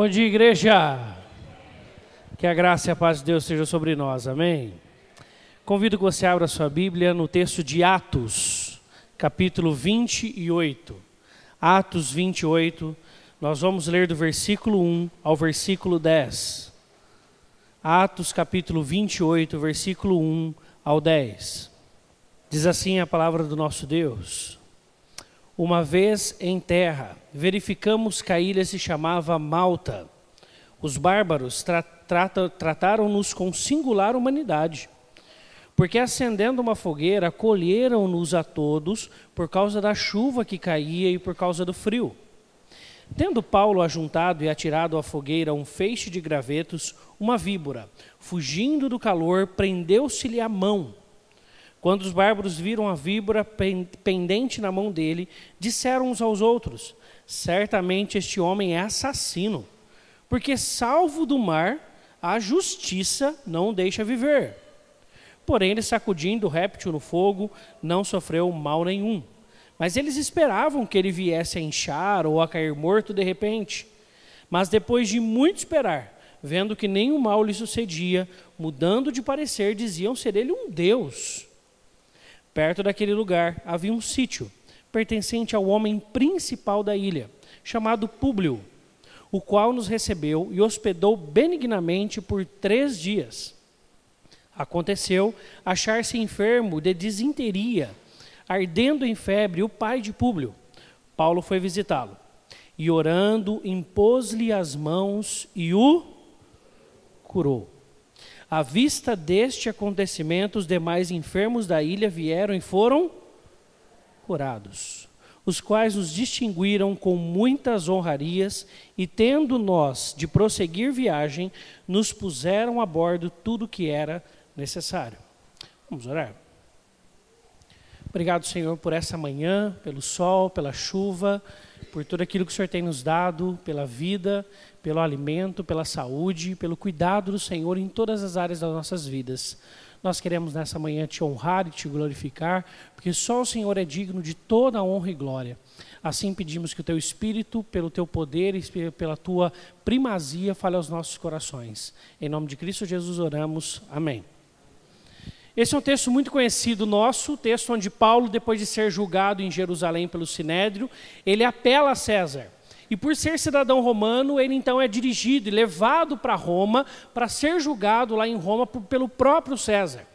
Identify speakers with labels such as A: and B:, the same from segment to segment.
A: Bom dia, igreja. Que a graça e a paz de Deus seja sobre nós. Amém. Convido que você abra sua Bíblia no texto de Atos, capítulo 28. Atos 28. Nós vamos ler do versículo 1 ao versículo 10. Atos capítulo 28, versículo 1 ao 10. Diz assim a palavra do nosso Deus. Uma vez em terra, verificamos que a ilha se chamava Malta. Os bárbaros tra trataram-nos com singular humanidade, porque acendendo uma fogueira, acolheram-nos a todos por causa da chuva que caía e por causa do frio. Tendo Paulo ajuntado e atirado à fogueira um feixe de gravetos, uma víbora, fugindo do calor, prendeu-se-lhe a mão quando os bárbaros viram a víbora pendente na mão dele, disseram uns aos outros: Certamente este homem é assassino, porque, salvo do mar, a justiça não o deixa viver. Porém, ele, sacudindo o réptil no fogo, não sofreu mal nenhum. Mas eles esperavam que ele viesse a inchar ou a cair morto de repente. Mas depois de muito esperar, vendo que nenhum mal lhe sucedia, mudando de parecer, diziam ser ele um Deus. Perto daquele lugar havia um sítio, pertencente ao homem principal da ilha, chamado Públio, o qual nos recebeu e hospedou benignamente por três dias. Aconteceu achar-se enfermo de disenteria, ardendo em febre o pai de Públio. Paulo foi visitá-lo e, orando, impôs-lhe as mãos e o curou. À vista deste acontecimento, os demais enfermos da ilha vieram e foram curados, os quais os distinguiram com muitas honrarias, e tendo nós de prosseguir viagem, nos puseram a bordo tudo o que era necessário. Vamos orar. Obrigado, Senhor, por essa manhã, pelo sol, pela chuva, por tudo aquilo que o Senhor tem nos dado, pela vida, pelo alimento, pela saúde, pelo cuidado do Senhor em todas as áreas das nossas vidas. Nós queremos nessa manhã te honrar e te glorificar, porque só o Senhor é digno de toda a honra e glória. Assim pedimos que o teu Espírito, pelo teu poder e pela tua primazia, fale aos nossos corações. Em nome de Cristo Jesus oramos. Amém. Esse é um texto muito conhecido nosso, texto onde Paulo, depois de ser julgado em Jerusalém pelo Sinédrio, ele apela a César. E por ser cidadão romano, ele então é dirigido e levado para Roma para ser julgado lá em Roma pelo próprio César.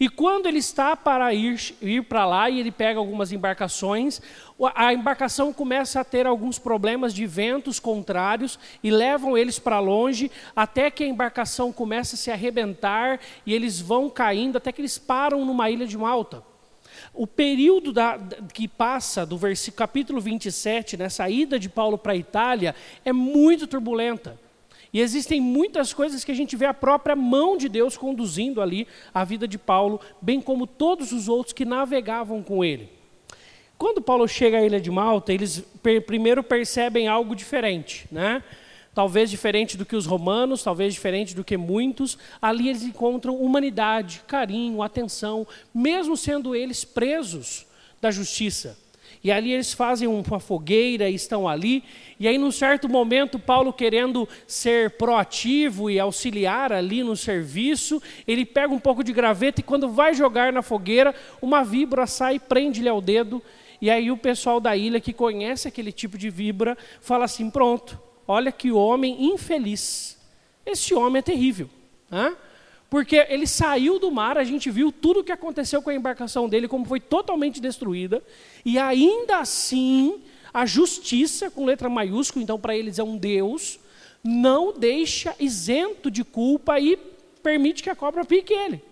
A: E quando ele está para ir, ir para lá e ele pega algumas embarcações, a embarcação começa a ter alguns problemas de ventos contrários e levam eles para longe, até que a embarcação começa a se arrebentar e eles vão caindo, até que eles param numa ilha de Malta. O período da, que passa do versículo, capítulo 27, nessa ida de Paulo para a Itália, é muito turbulenta. E existem muitas coisas que a gente vê a própria mão de Deus conduzindo ali a vida de Paulo, bem como todos os outros que navegavam com ele. Quando Paulo chega à ilha de Malta, eles primeiro percebem algo diferente, né? talvez diferente do que os romanos, talvez diferente do que muitos, ali eles encontram humanidade, carinho, atenção, mesmo sendo eles presos da justiça. E ali eles fazem uma fogueira e estão ali. E aí, num certo momento, Paulo, querendo ser proativo e auxiliar ali no serviço, ele pega um pouco de graveta e, quando vai jogar na fogueira, uma víbora sai e prende-lhe ao dedo. E aí, o pessoal da ilha que conhece aquele tipo de víbora fala assim: pronto, olha que homem infeliz. Esse homem é terrível. Né? Porque ele saiu do mar, a gente viu tudo o que aconteceu com a embarcação dele, como foi totalmente destruída, e ainda assim, a justiça, com letra maiúscula, então para eles é um Deus, não deixa isento de culpa e permite que a cobra pique ele.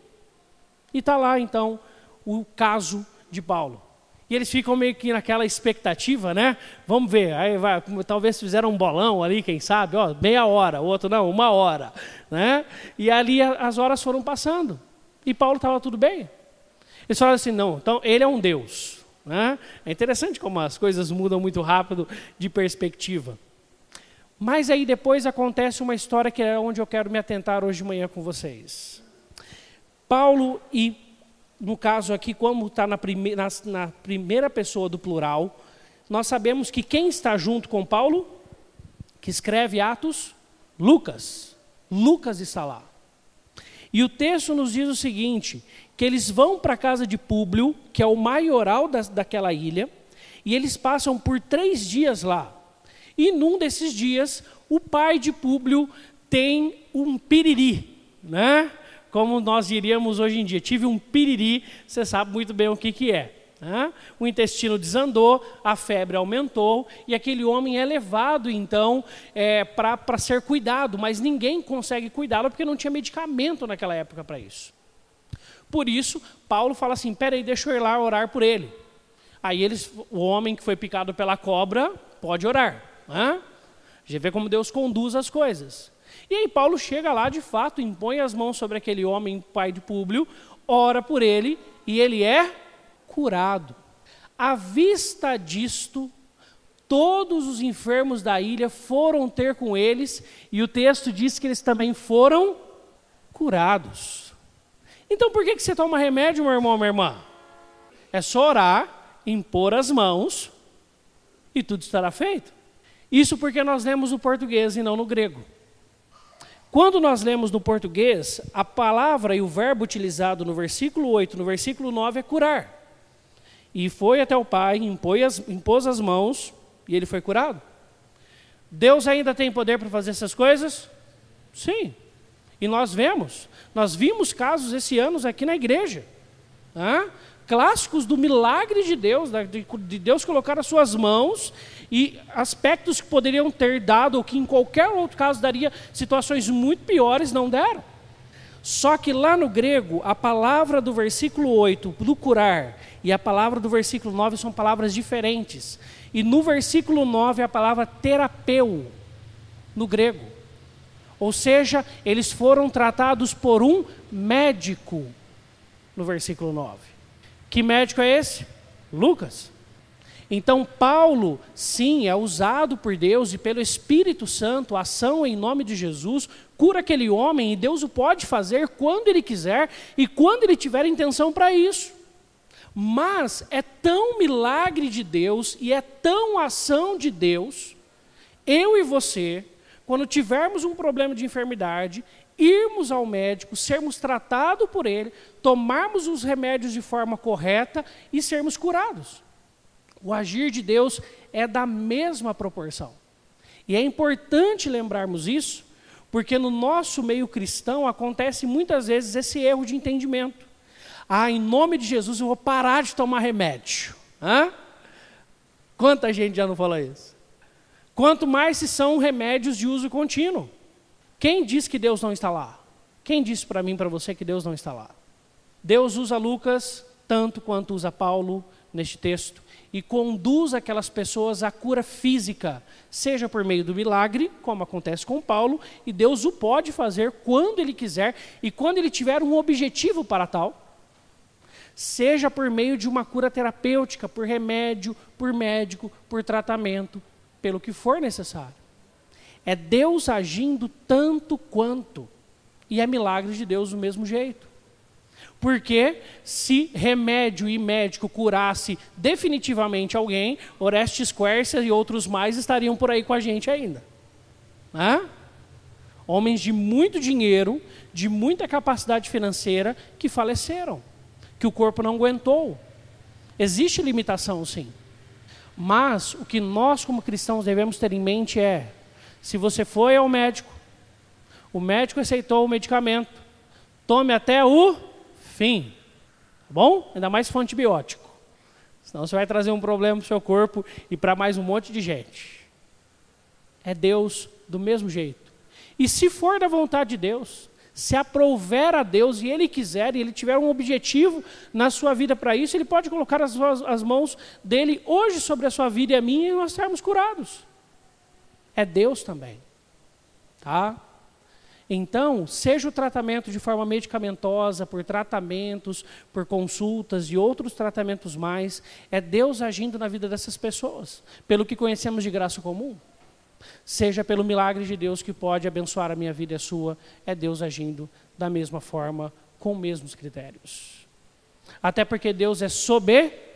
A: E está lá então o caso de Paulo. E eles ficam meio que naquela expectativa, né? Vamos ver, aí vai, talvez fizeram um bolão ali, quem sabe, ó, meia hora, o outro não, uma hora, né? E ali as horas foram passando. E Paulo estava tudo bem. Eles falaram assim, não, então ele é um Deus. Né? É interessante como as coisas mudam muito rápido de perspectiva. Mas aí depois acontece uma história que é onde eu quero me atentar hoje de manhã com vocês. Paulo e no caso aqui, como está na, prime na, na primeira pessoa do plural, nós sabemos que quem está junto com Paulo? que escreve Atos, Lucas. Lucas está lá. E o texto nos diz o seguinte: que eles vão para a casa de Públio, que é o maioral da, daquela ilha, e eles passam por três dias lá. E num desses dias, o pai de Públio tem um piriri, né? Como nós diríamos hoje em dia, tive um piriri, você sabe muito bem o que, que é. Né? O intestino desandou, a febre aumentou e aquele homem é levado então é, para ser cuidado, mas ninguém consegue cuidá-lo porque não tinha medicamento naquela época para isso. Por isso, Paulo fala assim: peraí, deixa eu ir lá orar por ele. Aí eles, o homem que foi picado pela cobra pode orar. Né? Já vê como Deus conduz as coisas. E aí Paulo chega lá, de fato, impõe as mãos sobre aquele homem, pai de Públio, ora por ele e ele é curado. À vista disto, todos os enfermos da ilha foram ter com eles, e o texto diz que eles também foram curados. Então por que, que você toma remédio, meu irmão, minha irmã? É só orar, impor as mãos, e tudo estará feito. Isso porque nós lemos no português e não no grego. Quando nós lemos no português, a palavra e o verbo utilizado no versículo 8, no versículo 9 é curar. E foi até o pai, as, impôs as mãos e ele foi curado. Deus ainda tem poder para fazer essas coisas? Sim. E nós vemos, nós vimos casos esse ano aqui na igreja. Né? Clássicos do milagre de Deus, de Deus colocar as suas mãos e aspectos que poderiam ter dado, ou que em qualquer outro caso daria situações muito piores, não deram. Só que lá no grego, a palavra do versículo 8, do curar, e a palavra do versículo 9 são palavras diferentes. E no versículo 9 a palavra terapeu, no grego. Ou seja, eles foram tratados por um médico, no versículo 9. Que médico é esse? Lucas. Então, Paulo, sim, é usado por Deus e pelo Espírito Santo, ação em nome de Jesus, cura aquele homem e Deus o pode fazer quando ele quiser e quando ele tiver intenção para isso. Mas é tão milagre de Deus e é tão ação de Deus, eu e você, quando tivermos um problema de enfermidade, irmos ao médico, sermos tratados por ele, tomarmos os remédios de forma correta e sermos curados. O agir de Deus é da mesma proporção. E é importante lembrarmos isso, porque no nosso meio cristão acontece muitas vezes esse erro de entendimento. Ah, em nome de Jesus eu vou parar de tomar remédio. Hã? Quanta gente já não fala isso? Quanto mais se são remédios de uso contínuo. Quem diz que Deus não está lá? Quem disse para mim para você que Deus não está lá? Deus usa Lucas tanto quanto usa Paulo neste texto e conduz aquelas pessoas à cura física, seja por meio do milagre, como acontece com Paulo, e Deus o pode fazer quando ele quiser e quando ele tiver um objetivo para tal seja por meio de uma cura terapêutica, por remédio, por médico, por tratamento, pelo que for necessário. É Deus agindo tanto quanto, e é milagre de Deus do mesmo jeito. Porque se remédio e médico curasse definitivamente alguém, Orestes Quercia e outros mais estariam por aí com a gente ainda. Hã? Homens de muito dinheiro, de muita capacidade financeira, que faleceram que o corpo não aguentou. Existe limitação, sim. Mas o que nós, como cristãos, devemos ter em mente é: se você foi ao médico, o médico aceitou o medicamento, tome até o fim. Tá bom? Ainda mais se for antibiótico. Senão você vai trazer um problema para o seu corpo e para mais um monte de gente. É Deus do mesmo jeito. E se for da vontade de Deus, se aprouver a Deus e Ele quiser, e Ele tiver um objetivo na sua vida para isso, Ele pode colocar as, as mãos dele hoje sobre a sua vida e a minha e nós sermos curados. É Deus também. Tá? Então, seja o tratamento de forma medicamentosa, por tratamentos, por consultas e outros tratamentos mais, é Deus agindo na vida dessas pessoas, pelo que conhecemos de graça comum seja pelo milagre de Deus que pode abençoar a minha vida e a sua, é Deus agindo da mesma forma, com os mesmos critérios. Até porque Deus é sober,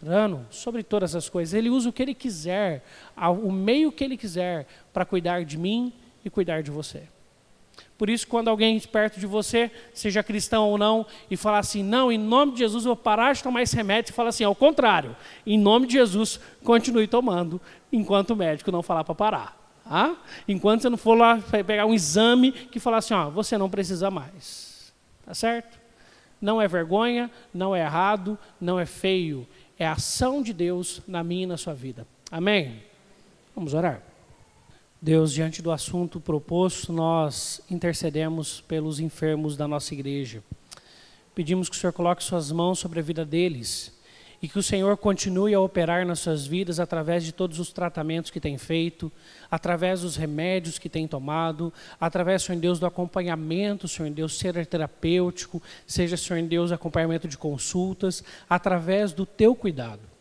A: soberano sobre todas as coisas. Ele usa o que ele quiser, o meio que ele quiser, para cuidar de mim e cuidar de você. Por isso, quando alguém perto de você, seja cristão ou não, e falar assim, não, em nome de Jesus eu vou parar de tomar esse remédio, e fala assim, ao contrário, em nome de Jesus, continue tomando, enquanto o médico não falar para parar. Ah? Enquanto você não for lá pegar um exame que falar assim, ó, você não precisa mais. Tá certo? Não é vergonha, não é errado, não é feio. É a ação de Deus na minha e na sua vida. Amém? Vamos orar. Deus, diante do assunto proposto, nós intercedemos pelos enfermos da nossa igreja. Pedimos que o Senhor coloque suas mãos sobre a vida deles e que o Senhor continue a operar nas suas vidas através de todos os tratamentos que tem feito, através dos remédios que tem tomado, através, Senhor Deus, do acompanhamento, Senhor Deus, ser terapêutico, seja, Senhor Deus, acompanhamento de consultas, através do teu cuidado.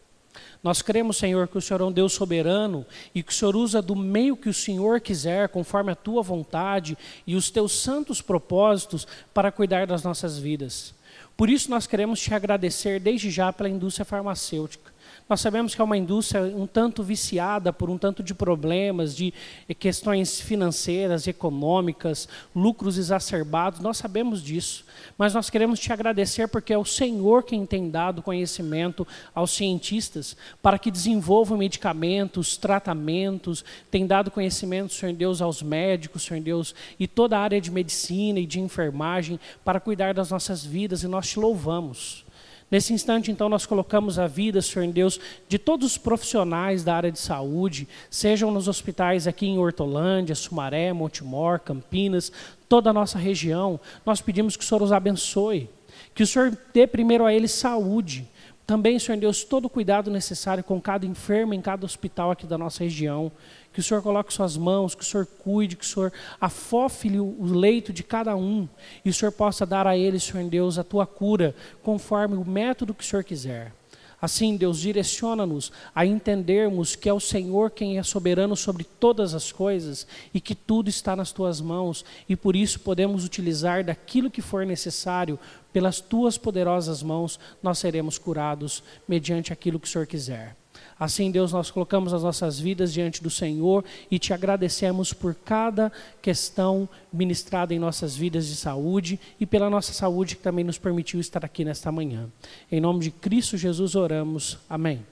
A: Nós cremos, Senhor, que o Senhor é um Deus soberano e que o Senhor usa do meio que o Senhor quiser, conforme a tua vontade e os teus santos propósitos para cuidar das nossas vidas. Por isso nós queremos te agradecer desde já pela indústria farmacêutica. Nós sabemos que é uma indústria um tanto viciada por um tanto de problemas, de questões financeiras, econômicas, lucros exacerbados, nós sabemos disso. Mas nós queremos te agradecer porque é o Senhor quem tem dado conhecimento aos cientistas para que desenvolvam medicamentos, tratamentos, tem dado conhecimento, Senhor Deus, aos médicos, Senhor Deus, e toda a área de medicina e de enfermagem para cuidar das nossas vidas e nós te louvamos. Nesse instante, então, nós colocamos a vida, Senhor Deus, de todos os profissionais da área de saúde, sejam nos hospitais aqui em Hortolândia, Sumaré, Montemor, Campinas, toda a nossa região. Nós pedimos que o Senhor os abençoe, que o Senhor dê primeiro a eles saúde. Também, Senhor Deus, todo o cuidado necessário com cada enfermo em cada hospital aqui da nossa região que o Senhor coloque suas mãos, que o Senhor cuide, que o Senhor afofe o leito de cada um, e o Senhor possa dar a eles, Senhor Deus, a tua cura, conforme o método que o Senhor quiser. Assim, Deus, direciona-nos a entendermos que é o Senhor quem é soberano sobre todas as coisas e que tudo está nas tuas mãos e por isso podemos utilizar daquilo que for necessário, pelas tuas poderosas mãos, nós seremos curados mediante aquilo que o Senhor quiser. Assim, Deus, nós colocamos as nossas vidas diante do Senhor e te agradecemos por cada questão ministrada em nossas vidas de saúde e pela nossa saúde que também nos permitiu estar aqui nesta manhã. Em nome de Cristo Jesus oramos. Amém.